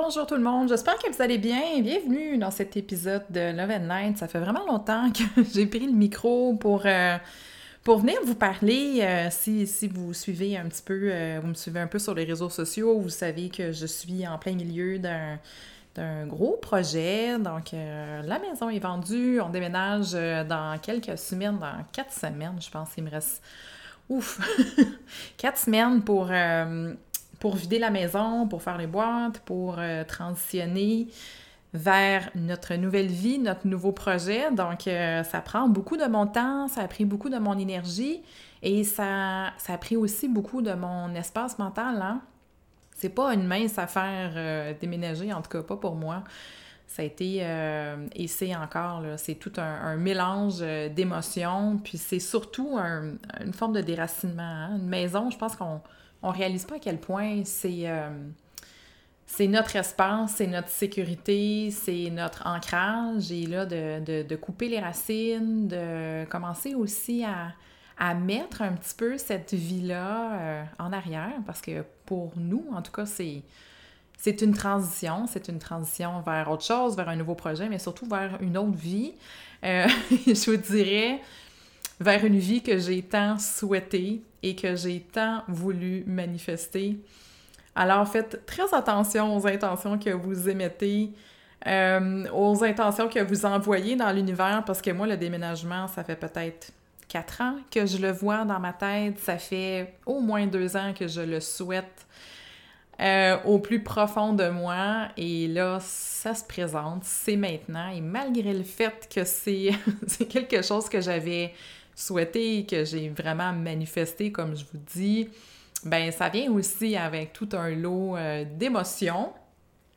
Bonjour tout le monde, j'espère que vous allez bien. Bienvenue dans cet épisode de Love and Night. Ça fait vraiment longtemps que j'ai pris le micro pour, euh, pour venir vous parler. Euh, si, vous suivez un petit peu, euh, vous me suivez un peu sur les réseaux sociaux, vous savez que je suis en plein milieu d'un d'un gros projet. Donc, la maison est vendue. On déménage dans quelques semaines, dans quatre semaines, je pense. Il me reste, ouf, quatre semaines pour pour vider la maison, pour faire les boîtes, pour euh, transitionner vers notre nouvelle vie, notre nouveau projet. Donc, euh, ça prend beaucoup de mon temps, ça a pris beaucoup de mon énergie et ça, ça a pris aussi beaucoup de mon espace mental. Hein? C'est pas une mince affaire euh, déménager, en tout cas pas pour moi. Ça a été, et c'est encore, c'est tout un, mélange d'émotions, puis c'est surtout une forme de déracinement. Hein? Une maison, je pense qu'on on réalise pas à quel point c'est euh, c'est notre espace, c'est notre sécurité, c'est notre ancrage. Et là, de, couper les racines, de commencer aussi à, mettre un petit peu cette vie-là euh, en arrière, parce que pour nous, en tout cas, c'est. C'est une transition, c'est une transition vers autre chose, vers un nouveau projet, mais surtout vers une autre vie. Euh, je vous dirais, vers une vie que j'ai tant souhaitée et que j'ai tant voulu manifester. Alors faites très attention aux intentions que vous émettez, euh, aux intentions que vous envoyez dans l'univers, parce que moi, le déménagement, ça fait peut-être quatre ans que je le vois dans ma tête, ça fait au moins deux ans que je le souhaite euh, au plus profond de moi, et là, ça se présente, c'est maintenant, et malgré le fait que c'est quelque chose que j'avais souhaité, que j'ai vraiment manifesté, comme je vous dis, ben ça vient aussi avec tout un lot euh, d'émotions,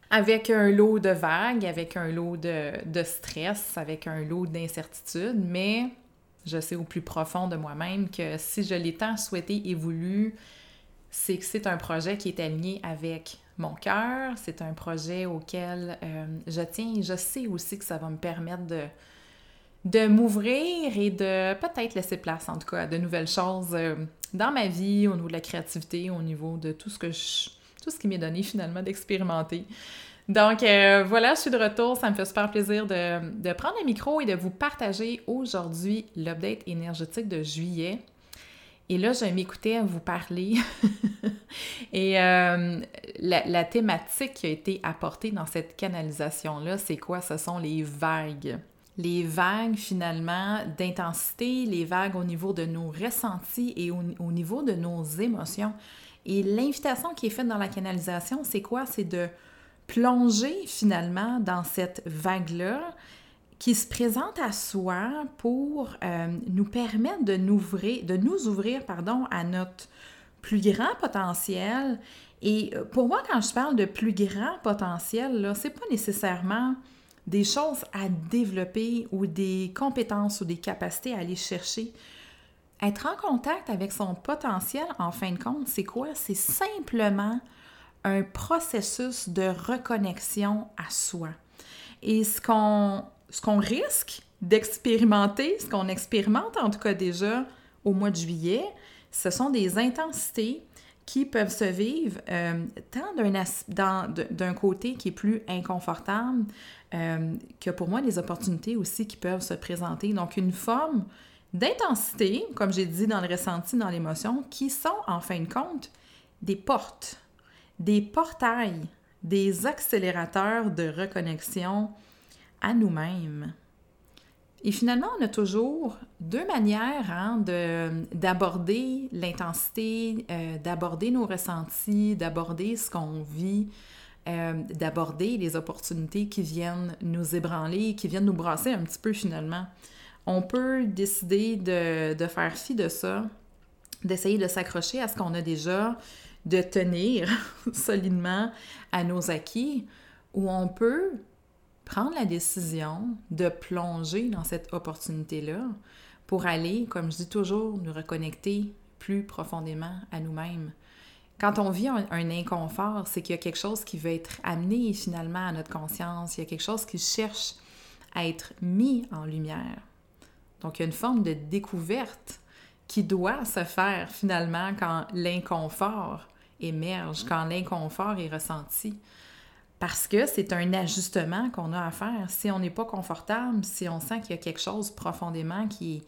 avec un lot de vagues, avec un lot de, de stress, avec un lot d'incertitude, mais je sais au plus profond de moi-même que si je l'ai tant souhaité et voulu, c'est que c'est un projet qui est aligné avec mon cœur, c'est un projet auquel euh, je tiens et je sais aussi que ça va me permettre de, de m'ouvrir et de peut-être laisser place, en tout cas, à de nouvelles choses euh, dans ma vie, au niveau de la créativité, au niveau de tout ce que je, tout ce qui m'est donné finalement d'expérimenter. Donc euh, voilà, je suis de retour. Ça me fait super plaisir de, prendre le micro et de vous partager aujourd'hui l'update énergétique de juillet. Et là, je m'écoutais vous parler. et euh, la, la, thématique qui a été apportée dans cette canalisation-là, c'est quoi? Ce sont les vagues les vagues finalement d'intensité, les vagues au niveau de nos ressentis et au, niveau de nos émotions. Et l'invitation qui est faite dans la canalisation, c'est quoi? C'est de plonger finalement dans cette vague-là qui se présente à soi pour euh, nous permettre de nous ouvrir, pardon, à notre plus grand potentiel. Et euh, pour moi, quand je parle de plus grand potentiel, ce n'est pas nécessairement des choses à développer ou des compétences ou des capacités à aller chercher. Être en contact avec son potentiel, en fin de compte, c'est quoi? C'est simplement un processus de reconnexion à soi. Et ce qu'on ce qu'on risque d'expérimenter, ce qu'on expérimente en tout cas déjà au mois de juillet, ce sont des intensités qui peuvent se vivre euh, tant d'un côté qui est plus inconfortable euh, que pour moi des opportunités aussi qui peuvent se présenter. Donc une forme d'intensité, comme j'ai dit dans le ressenti, dans l'émotion, qui sont en fin de compte des portes, des portails, des accélérateurs de reconnexion à nous-mêmes. Et finalement, on a toujours deux manières hein, d'aborder l'intensité, euh, d'aborder nos ressentis, d'aborder ce qu'on vit, euh, d'aborder les opportunités qui viennent nous ébranler, qui viennent nous brasser un petit peu finalement. On peut décider de, de faire fi de ça, d'essayer de s'accrocher à ce qu'on a déjà, de tenir solidement à nos acquis, ou on peut prendre la décision de plonger dans cette opportunité-là pour aller, comme je dis toujours, nous reconnecter plus profondément à nous-mêmes. Quand on vit un, inconfort, c'est qu'il y a quelque chose qui veut être amené finalement à notre conscience, il y a quelque chose qui cherche à être mis en lumière. Donc, il y a une forme de découverte qui doit se faire finalement quand l'inconfort émerge, quand l'inconfort est ressenti. Parce que c'est un ajustement qu'on a à faire. Si on n'est pas confortable, si on sent qu'il y a quelque chose profondément qui,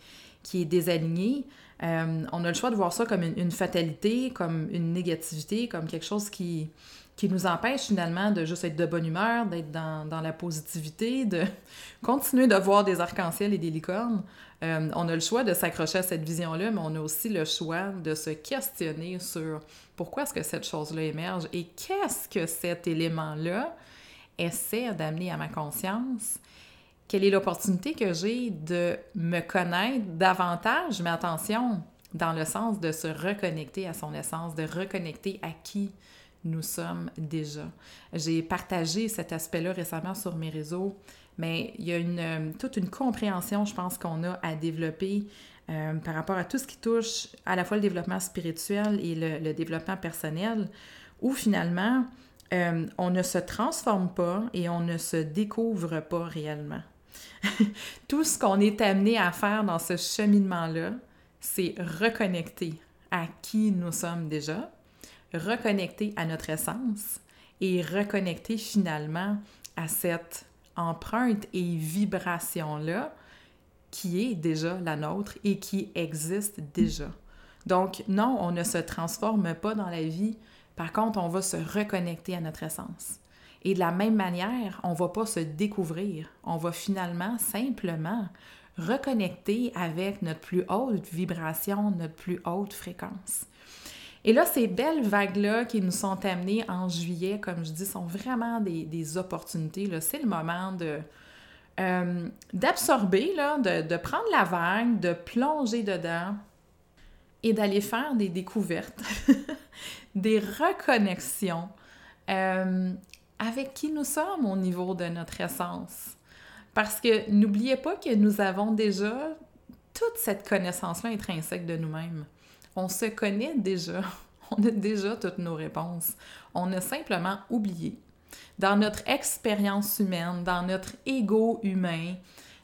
est désaligné, euh, on a le choix de voir ça comme une, fatalité, comme une négativité, comme quelque chose qui, qui nous empêche finalement de juste être de bonne humeur, d'être dans, dans, la positivité, de continuer de voir des arcs-en-ciel et des licornes. Euh, on a le choix de s'accrocher à cette vision-là, mais on a aussi le choix de se questionner sur pourquoi est-ce que cette chose-là émerge et qu'est-ce que cet élément-là essaie d'amener à ma conscience. Quelle est l'opportunité que j'ai de me connaître davantage, mais attention, dans le sens de se reconnecter à son essence, de reconnecter à qui nous sommes déjà. J'ai partagé cet aspect-là récemment sur mes réseaux mais il y a euh, toute une compréhension, je pense, qu'on a à développer euh, par rapport à tout ce qui touche à la fois le développement spirituel et le, développement personnel, où finalement, euh, on ne se transforme pas et on ne se découvre pas réellement. tout ce qu'on est amené à faire dans ce cheminement-là, c'est reconnecter à qui nous sommes déjà, reconnecter à notre essence et reconnecter finalement à cette empreinte et vibration-là qui est déjà la nôtre et qui existe déjà. Donc, non, on ne se transforme pas dans la vie. Par contre, on va se reconnecter à notre essence. Et de la même manière, on ne va pas se découvrir. On va finalement simplement reconnecter avec notre plus haute vibration, notre plus haute fréquence. Et là, ces belles vagues-là qui nous sont amenées en juillet, comme je dis, sont vraiment des, opportunités. C'est le moment de, euh, d'absorber, de, de, prendre la vague, de plonger dedans et d'aller faire des découvertes, des reconnexions euh, avec qui nous sommes au niveau de notre essence. Parce que n'oubliez pas que nous avons déjà toute cette connaissance-là intrinsèque de nous-mêmes on se connaît déjà. On a déjà toutes nos réponses. On a simplement oublié. Dans notre expérience humaine, dans notre ego humain,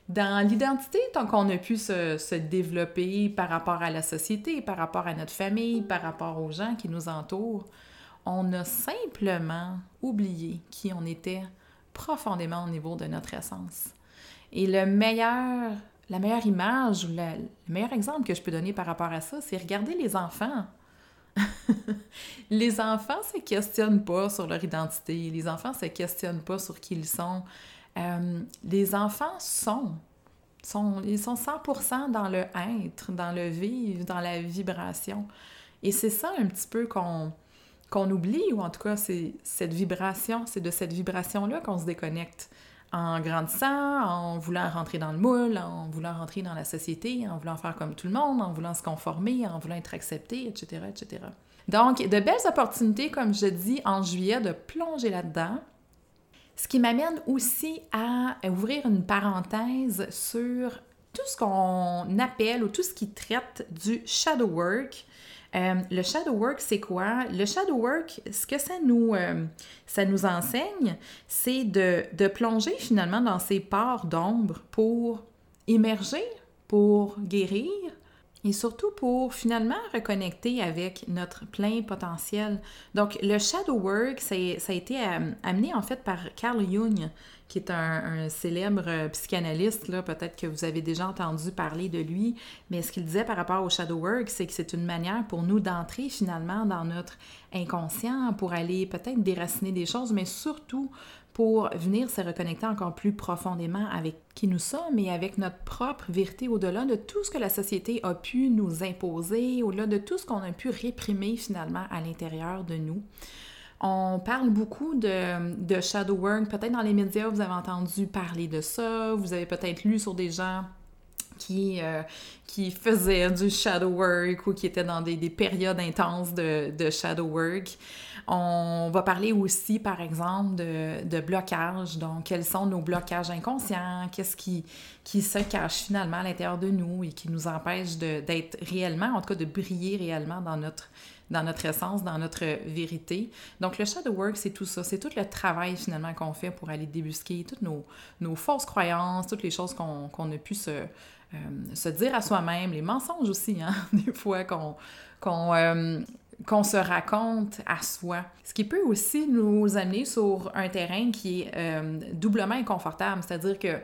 dans l'identité tant qu'on a pu se, développer par rapport à la société, par rapport à notre famille, par rapport aux gens qui nous entourent, on a simplement oublié qui on était profondément au niveau de notre essence. Et le meilleur la meilleure image ou le meilleur exemple que je peux donner par rapport à ça, c'est regarder les enfants. les enfants se questionnent pas sur leur identité, les enfants se questionnent pas sur qui ils sont. Euh, les enfants sont, sont, ils sont 100% dans le être, dans le vivre, dans la vibration. Et c'est ça un petit peu qu'on qu'on oublie, ou en tout cas, c'est cette vibration, c'est de cette vibration-là qu'on se déconnecte en grandissant, en voulant rentrer dans le moule, en voulant rentrer dans la société, en voulant faire comme tout le monde, en voulant se conformer, en voulant être accepté, etc., etc. Donc, de belles opportunités, comme je dis, en juillet, de plonger là-dedans. Ce qui m'amène aussi à ouvrir une parenthèse sur tout ce qu'on appelle ou tout ce qui traite du shadow work, euh, le shadow work, c'est quoi? Le shadow work, ce que ça nous, euh, ça nous enseigne, c'est de, de, plonger finalement dans ces parts d'ombre pour émerger, pour guérir et surtout pour finalement reconnecter avec notre plein potentiel. Donc, le shadow work, ça, a été euh, amené en fait par Carl Jung, qui est un, célèbre euh, psychanalyste. Peut-être que vous avez déjà entendu parler de lui, mais ce qu'il disait par rapport au shadow work, c'est que c'est une manière pour nous d'entrer finalement dans notre inconscient, pour aller peut-être déraciner des choses, mais surtout pour venir se reconnecter encore plus profondément avec qui nous sommes et avec notre propre vérité au-delà de tout ce que la société a pu nous imposer, au-delà de tout ce qu'on a pu réprimer finalement à l'intérieur de nous. On parle beaucoup de, de shadow work. Peut-être dans les médias, vous avez entendu parler de ça. Vous avez peut-être lu sur des gens qui, euh, qui faisaient du shadow work ou qui étaient dans des, des périodes intenses de, de, shadow work. On va parler aussi, par exemple, de, de blocage. Donc, quels sont nos blocages inconscients? Qu'est-ce qui, qui se cache finalement à l'intérieur de nous et qui nous empêche d'être réellement, en tout cas de briller réellement dans notre, dans notre essence, dans notre vérité? Donc, le shadow work, c'est tout ça. C'est tout le travail finalement qu'on fait pour aller débusquer toutes nos, nos fausses croyances, toutes les choses qu'on a pu se, euh, se dire à soi-même, les mensonges aussi, hein, des fois euh, qu'on se raconte à soi. Ce qui peut aussi nous amener sur un terrain qui est euh, doublement inconfortable, c'est-à-dire que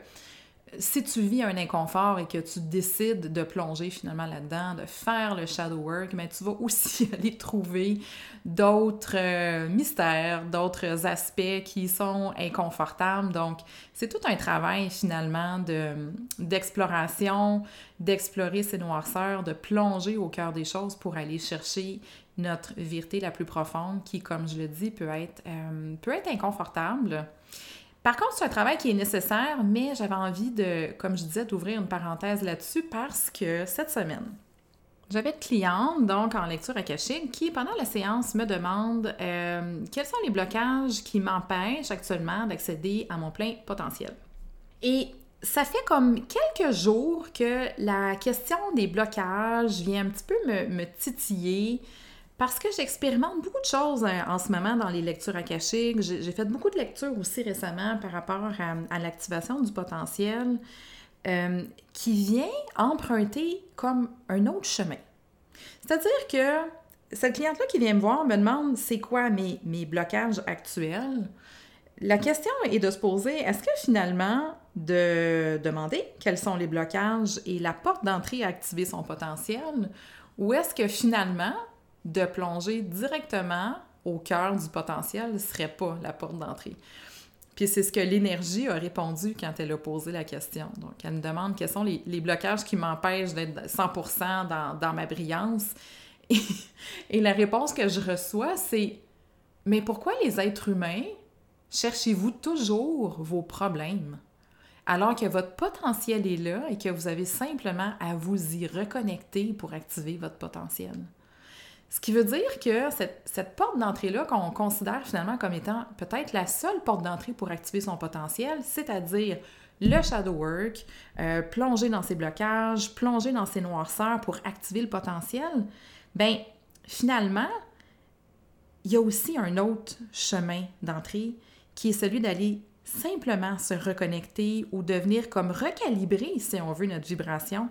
si tu vis un inconfort et que tu décides de plonger finalement là-dedans, de faire le shadow work, mais tu vas aussi aller trouver d'autres euh, mystères, d'autres aspects qui sont inconfortables. Donc, c'est tout un travail finalement d'exploration, d'explorer ces noirceurs, de plonger au cœur des choses pour aller chercher notre vérité la plus profonde qui, comme je le dis, peut être, euh, peut être inconfortable. Par contre, c'est un travail qui est nécessaire, mais j'avais envie de, comme je disais, d'ouvrir une parenthèse là-dessus parce que cette semaine, j'avais une cliente, donc en lecture akashique, qui, pendant la séance, me demande euh, quels sont les blocages qui m'empêchent actuellement d'accéder à mon plein potentiel? Et ça fait comme quelques jours que la question des blocages vient un petit peu me titiller. Parce que j'expérimente beaucoup de choses euh, en ce moment dans les lectures akashiques. J'ai fait beaucoup de lectures aussi récemment par rapport à, l'activation du potentiel euh, qui vient emprunter comme un autre chemin. C'est-à-dire que cette cliente-là qui vient me voir me demande c'est quoi mes, mes blocages actuels? La question est de se poser est-ce que finalement, de demander quels sont les blocages et la porte d'entrée à activer son potentiel, ou est-ce que finalement, de plonger directement au cœur du potentiel serait pas la porte d'entrée. Puis c'est ce que l'énergie a répondu quand elle a posé la question. Donc, elle me demande quels sont les, blocages qui m'empêchent d'être 100% dans, dans, ma brillance. Et, et, la réponse que je reçois, c'est Mais pourquoi les êtres humains cherchez-vous toujours vos problèmes? Alors que votre potentiel est là et que vous avez simplement à vous y reconnecter pour activer votre potentiel. Ce qui veut dire que cette, porte d'entrée-là, qu'on considère finalement comme étant peut-être la seule porte d'entrée pour activer son potentiel, c'est-à-dire le shadow work, euh, plonger dans ses blocages, plonger dans ses noirceurs pour activer le potentiel, ben finalement, il y a aussi un autre chemin d'entrée qui est celui d'aller simplement se reconnecter ou devenir comme recalibrer, si on veut, notre vibration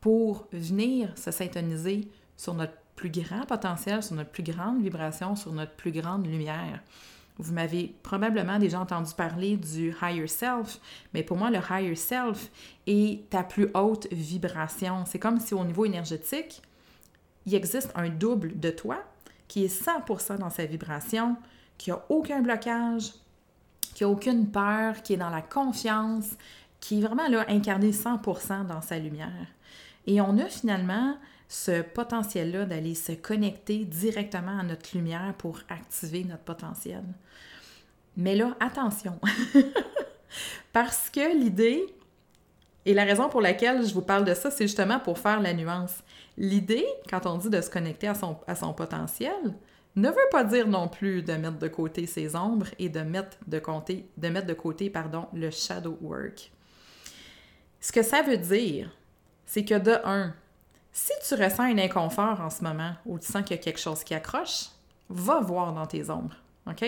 pour venir se syntoniser sur notre plus grand potentiel, sur notre plus grande vibration, sur notre plus grande lumière. Vous m'avez probablement déjà entendu parler du higher self, mais pour moi, le higher self est ta plus haute vibration. C'est comme si au niveau énergétique, il existe un double de toi qui est 100% dans sa vibration, qui n'a aucun blocage, qui n'a aucune peur, qui est dans la confiance, qui est vraiment là incarné 100% dans sa lumière. Et on a finalement ce potentiel-là d'aller se connecter directement à notre lumière pour activer notre potentiel. Mais là, attention, parce que l'idée, et la raison pour laquelle je vous parle de ça, c'est justement pour faire la nuance. L'idée, quand on dit de se connecter à son, à son potentiel, ne veut pas dire non plus de mettre de côté ses ombres et de mettre de, côté, de, mettre de côté pardon, le shadow work. Ce que ça veut dire, c'est que de un, si tu ressens un inconfort en ce moment ou tu sens qu'il y a quelque chose qui accroche, va voir dans tes ombres. OK?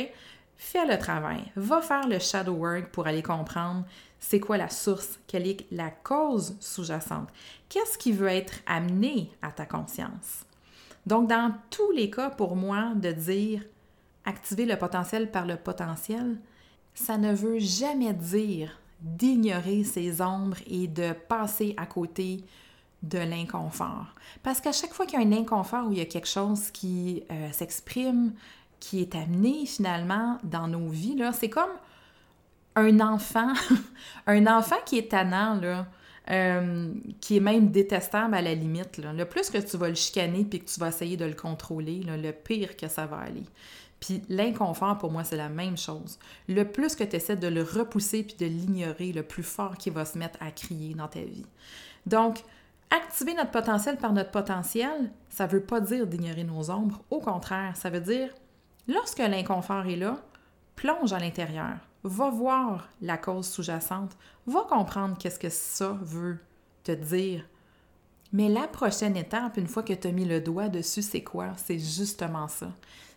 fais le travail, va faire le shadow work pour aller comprendre c'est quoi la source, quelle est la cause sous-jacente, qu'est-ce qui veut être amené à ta conscience? Donc, dans tous les cas, pour moi, de dire activer le potentiel par le potentiel, ça ne veut jamais dire d'ignorer ses ombres et de passer à côté de l'inconfort. Parce qu'à chaque fois qu'il y a un inconfort où il y a quelque chose qui euh, s'exprime, qui est amené finalement dans nos vies, c'est comme un enfant, un enfant qui est tannant, là, euh, qui est même détestable à la limite. Le plus que tu vas le chicaner puis que tu vas essayer de le contrôler, le pire que ça va aller. Puis l'inconfort, pour moi, c'est la même chose. Le plus que tu essaies de le repousser puis de l'ignorer, le plus fort qu'il va se mettre à crier dans ta vie. Donc, activer notre potentiel par notre potentiel, ça ne veut pas dire d'ignorer nos ombres. Au contraire, ça veut dire, lorsque l'inconfort est là, plonge à l'intérieur, va voir la cause sous-jacente, va comprendre qu'est-ce que ça veut te dire. Mais la prochaine étape, une fois que tu as mis le doigt dessus, c'est quoi? C'est justement ça.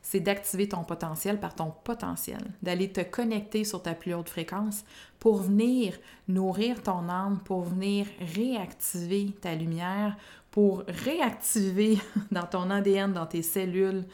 C'est d'activer ton potentiel par ton potentiel, d'aller te connecter sur ta plus haute fréquence pour venir nourrir ton âme, pour venir réactiver ta lumière, pour réactiver dans ton ADN, dans tes cellules,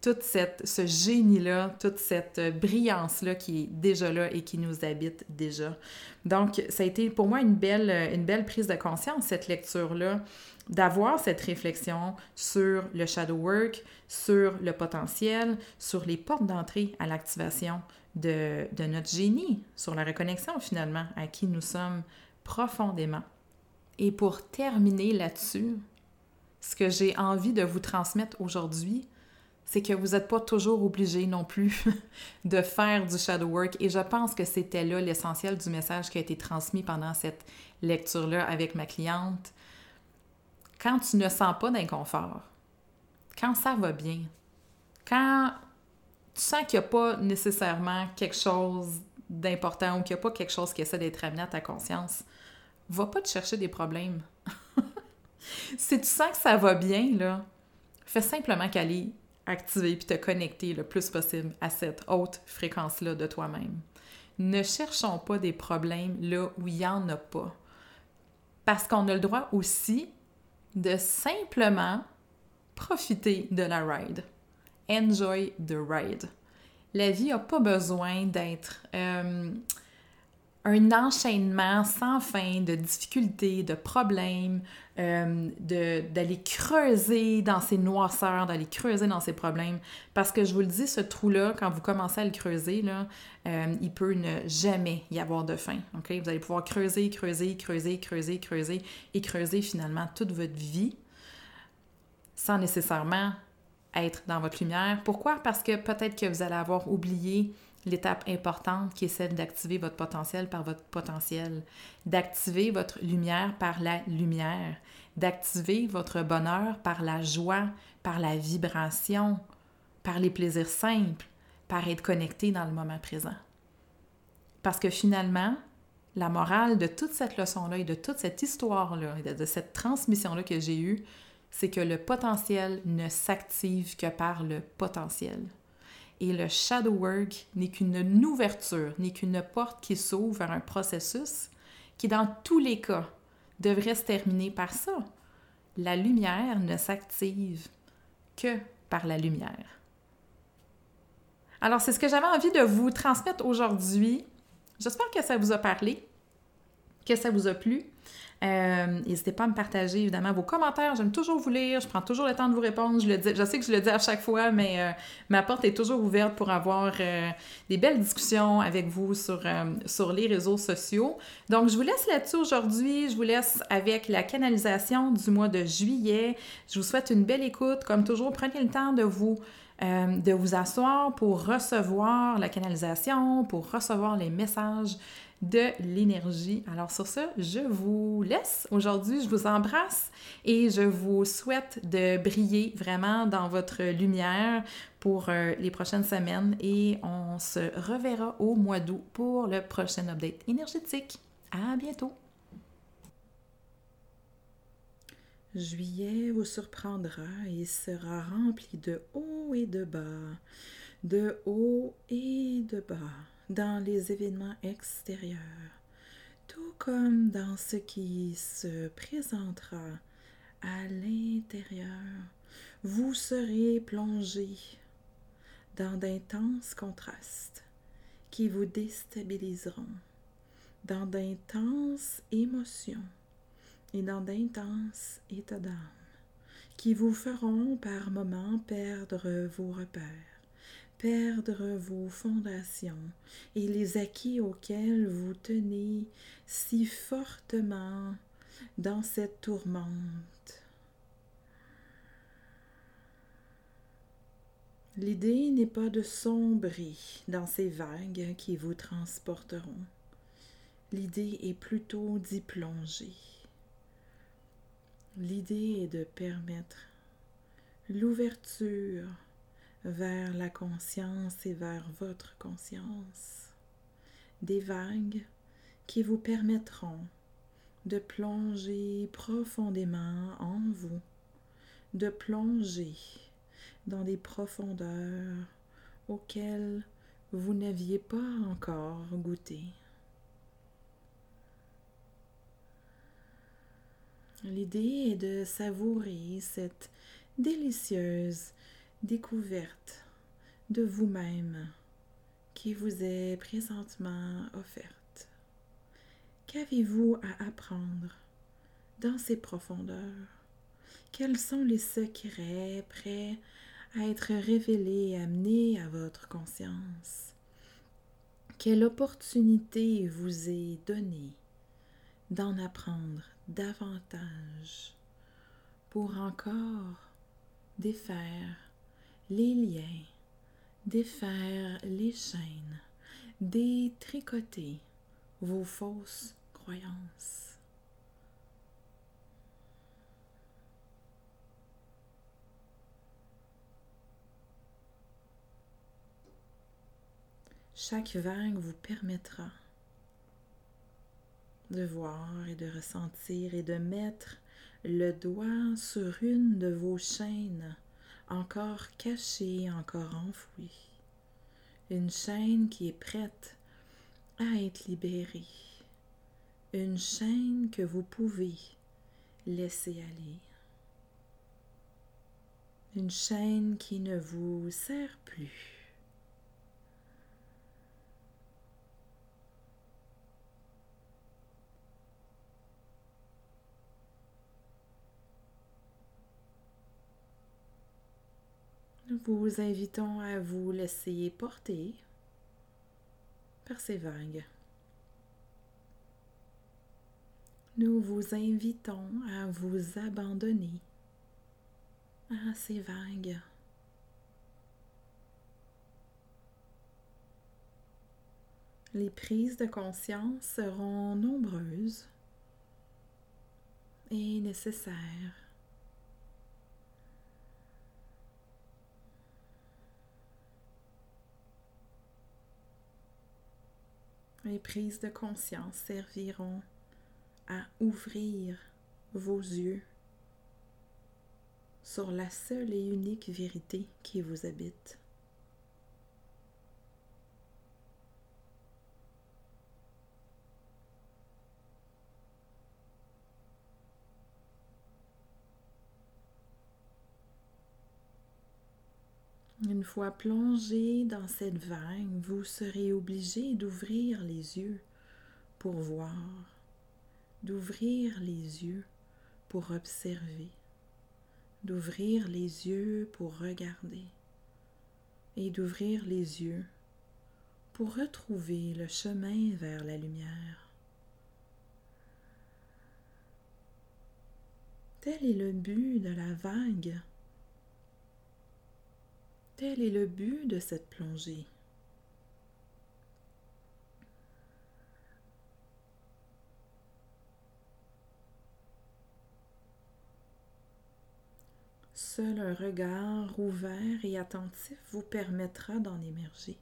tout cette, ce génie-là, toute cette brillance-là qui est déjà là et qui nous habite déjà. Donc, ça a été pour moi une belle, une belle prise de conscience, cette lecture-là, d'avoir cette réflexion sur le shadow work, sur le potentiel, sur les portes d'entrée à l'activation de, notre génie, sur la reconnexion finalement à qui nous sommes profondément. Et pour terminer là-dessus, ce que j'ai envie de vous transmettre aujourd'hui, c'est que vous n'êtes pas toujours obligé non plus de faire du shadow work. Et je pense que c'était là l'essentiel du message qui a été transmis pendant cette lecture-là avec ma cliente. Quand tu ne sens pas d'inconfort, quand ça va bien, quand tu sens qu'il n'y a pas nécessairement quelque chose d'important ou qu'il n'y a pas quelque chose qui essaie d'être amené à ta conscience, va pas te chercher des problèmes. si tu sens que ça va bien, là, fais simplement qu'aller activer puis te connecter le plus possible à cette haute fréquence-là de toi-même. Ne cherchons pas des problèmes là où il n'y en a pas. Parce qu'on a le droit aussi de simplement profiter de la ride. Enjoy the ride. La vie n'a pas besoin d'être euh, un enchaînement sans fin de difficultés, de problèmes, euh, d'aller creuser dans ces noirceurs, d'aller creuser dans ces problèmes. Parce que je vous le dis, ce trou-là, quand vous commencez à le creuser, là, euh, il peut ne jamais y avoir de fin. ok? Vous allez pouvoir creuser, creuser, creuser, creuser, creuser et creuser finalement toute votre vie sans nécessairement être dans votre lumière. Pourquoi? Parce que peut-être que vous allez avoir oublié l'étape importante qui est celle d'activer votre potentiel par votre potentiel, d'activer votre lumière par la lumière, d'activer votre bonheur par la joie, par la vibration, par les plaisirs simples, par être connecté dans le moment présent. Parce que finalement, la morale de toute cette leçon-là et de toute cette histoire-là, de cette transmission-là que j'ai eue, c'est que le potentiel ne s'active que par le potentiel. Et le shadow work n'est qu'une ouverture, n'est qu'une porte qui s'ouvre vers un processus qui, dans tous les cas, devrait se terminer par ça. La lumière ne s'active que par la lumière. Alors, c'est ce que j'avais envie de vous transmettre aujourd'hui. J'espère que ça vous a parlé, que ça vous a plu. Euh, n'hésitez pas à me partager évidemment vos commentaires. J'aime toujours vous lire. Je prends toujours le temps de vous répondre. Je, le dis, je sais que je le dis à chaque fois, mais euh, ma porte est toujours ouverte pour avoir euh, des belles discussions avec vous sur, sur les réseaux sociaux. Donc, je vous laisse là-dessus aujourd'hui. Je vous laisse avec la canalisation du mois de juillet. Je vous souhaite une belle écoute. Comme toujours, prenez le temps de vous de vous asseoir pour recevoir la canalisation, pour recevoir les messages de l'énergie. Alors sur ça, je vous laisse aujourd'hui, je vous embrasse et je vous souhaite de briller vraiment dans votre lumière pour euh, les prochaines semaines et on se reverra au mois d'août pour le prochain update énergétique. À bientôt! Juillet vous surprendra et sera rempli de hauts et de bas de haut et de bas, dans les événements extérieurs, tout comme dans ce qui se présentera à l'intérieur. Vous serez plongé dans d'intenses contrastes qui vous déstabiliseront, dans d'intenses émotions et dans d'intenses états d'âme qui vous feront par moments perdre vos repères, perdre vos fondations et les acquis auxquels vous tenez si fortement dans cette tourmente. L'idée n'est pas de sombrer dans ces vagues qui vous transporteront. L'idée est plutôt d'y plonger. L'idée est de permettre l'ouverture vers la conscience et vers votre conscience. Des vagues qui vous permettront de plonger profondément en vous, de plonger dans des profondeurs auxquelles vous n'aviez pas encore goûté. L'idée est de savourer cette délicieuse découverte de vous-même qui vous est présentement offerte. Qu'avez-vous à apprendre dans ces profondeurs? Quels sont les secrets prêts à être révélés et amenés à votre conscience? Quelle opportunité vous est donnée d'en apprendre davantage pour encore défaire les liens, défaire les chaînes, détricoter vos fausses croyances. Chaque vague vous permettra de voir et de ressentir et de mettre le doigt sur une de vos chaînes encore cachée, encore enfouie. Une chaîne qui est prête à être libérée. Une chaîne que vous pouvez laisser aller. Une chaîne qui ne vous sert plus. Vous invitons à vous laisser porter par ces vagues. Nous vous invitons à vous abandonner à ces vagues. Les prises de conscience seront nombreuses et nécessaires. Les prises de conscience serviront à ouvrir vos yeux sur la seule et unique vérité qui vous habite. Une fois plongé dans cette vague, vous serez obligé d'ouvrir les yeux pour voir, d'ouvrir les yeux pour observer, d'ouvrir les yeux pour regarder et d'ouvrir les yeux pour retrouver le chemin vers la lumière. Tel est le but de la vague Tel est le but de cette plongée. Seul un regard ouvert et attentif vous permettra d'en émerger.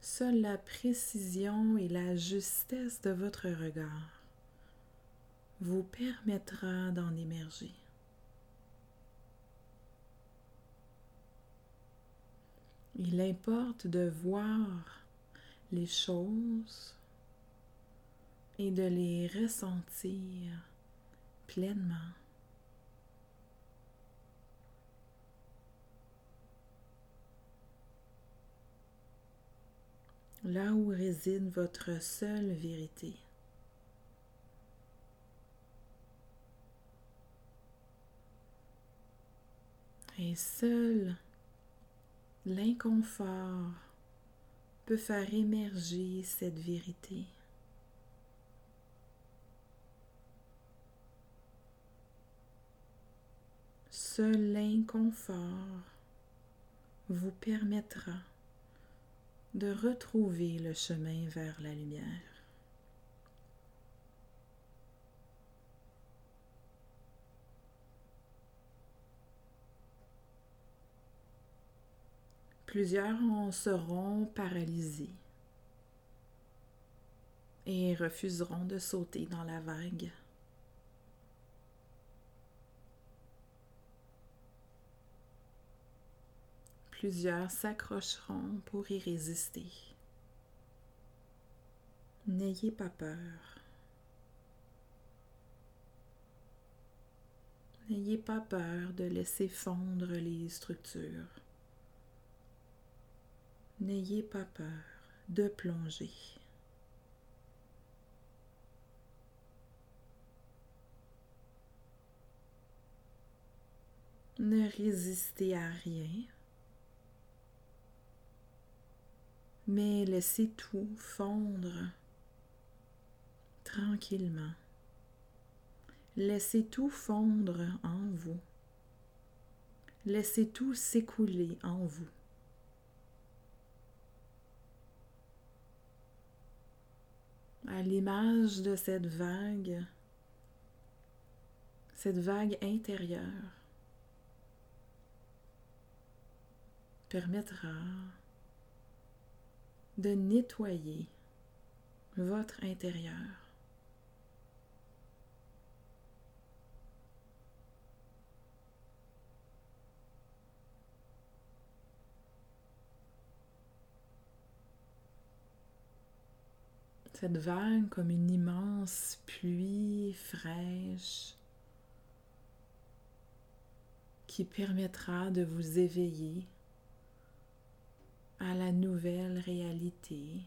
Seule la précision et la justesse de votre regard vous permettra d'en émerger. Il importe de voir les choses et de les ressentir pleinement. Là où réside votre seule vérité. Et seul l'inconfort peut faire émerger cette vérité. Seul l'inconfort vous permettra de retrouver le chemin vers la lumière. Plusieurs en seront paralysés et refuseront de sauter dans la vague. Plusieurs s'accrocheront pour y résister. N'ayez pas peur. N'ayez pas peur de laisser fondre les structures. N'ayez pas peur de plonger. Ne résistez à rien, mais laissez tout fondre tranquillement. Laissez tout fondre en vous. Laissez tout s'écouler en vous. À l'image de cette vague, cette vague intérieure permettra de nettoyer votre intérieur. Cette vague comme une immense pluie fraîche qui permettra de vous éveiller à la nouvelle réalité,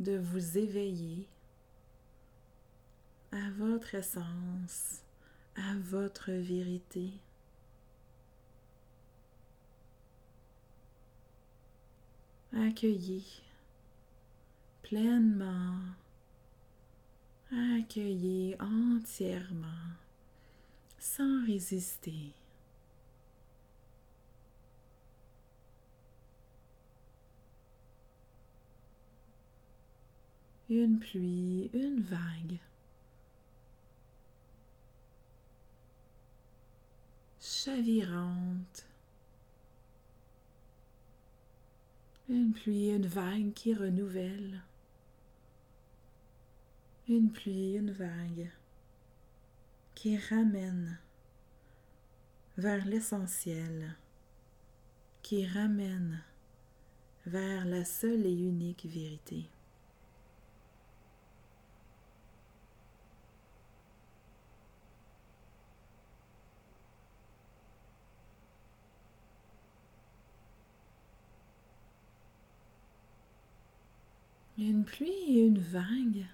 de vous éveiller à votre essence, à votre vérité. Accueillez pleinement, accueillez entièrement, sans résister. Une pluie, une vague. chavirante, une pluie, une vague qui renouvelle une pluie, une vague qui ramène vers l'essentiel, qui ramène vers la seule et unique vérité. Une pluie et une vague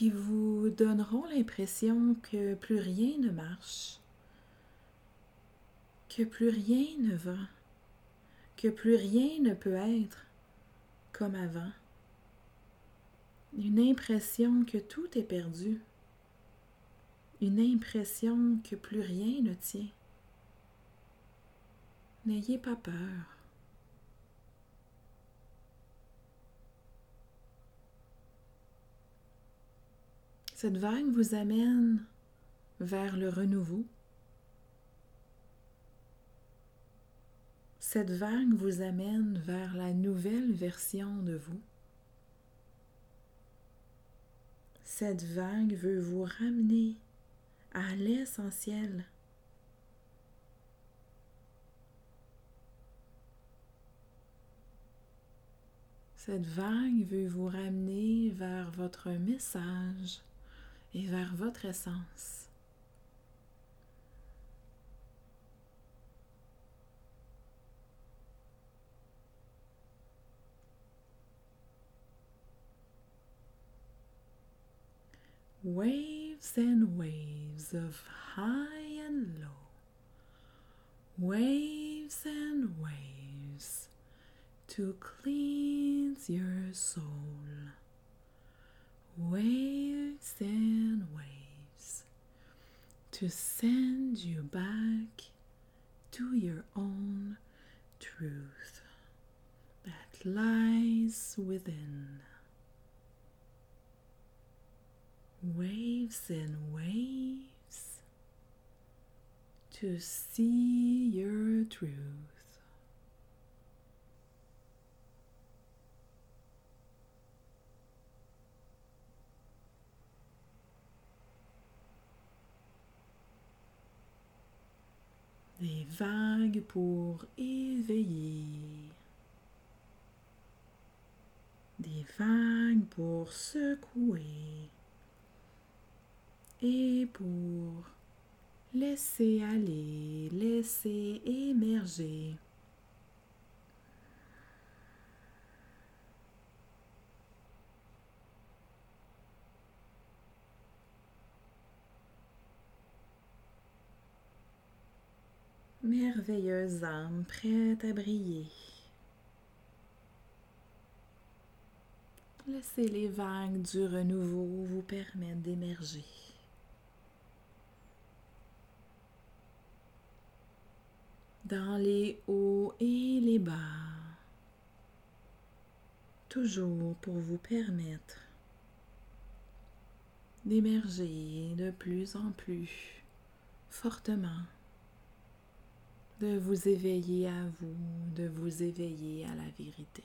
qui vous donneront l'impression que plus rien ne marche, que plus rien ne va, que plus rien ne peut être comme avant. Une impression que tout est perdu, une impression que plus rien ne tient. N'ayez pas peur. Cette vague vous amène vers le renouveau. Cette vague vous amène vers la nouvelle version de vous. Cette vague veut vous ramener à l'essentiel. Cette vague veut vous ramener vers votre message. Et vers votre essence. Waves and waves of high and low. Waves and waves to cleanse your soul. Waves and waves to send you back to your own truth that lies within. waves and waves to see your truth. Vagues pour éveiller. Des vagues pour secouer et pour laisser aller, laisser émerger. Merveilleuse âme prête à briller. Laissez les vagues du renouveau vous permettre d'émerger. dans les hauts et les bas, toujours pour vous permettre d'émerger de plus en plus fortement, de vous éveiller à vous, de vous éveiller à la vérité.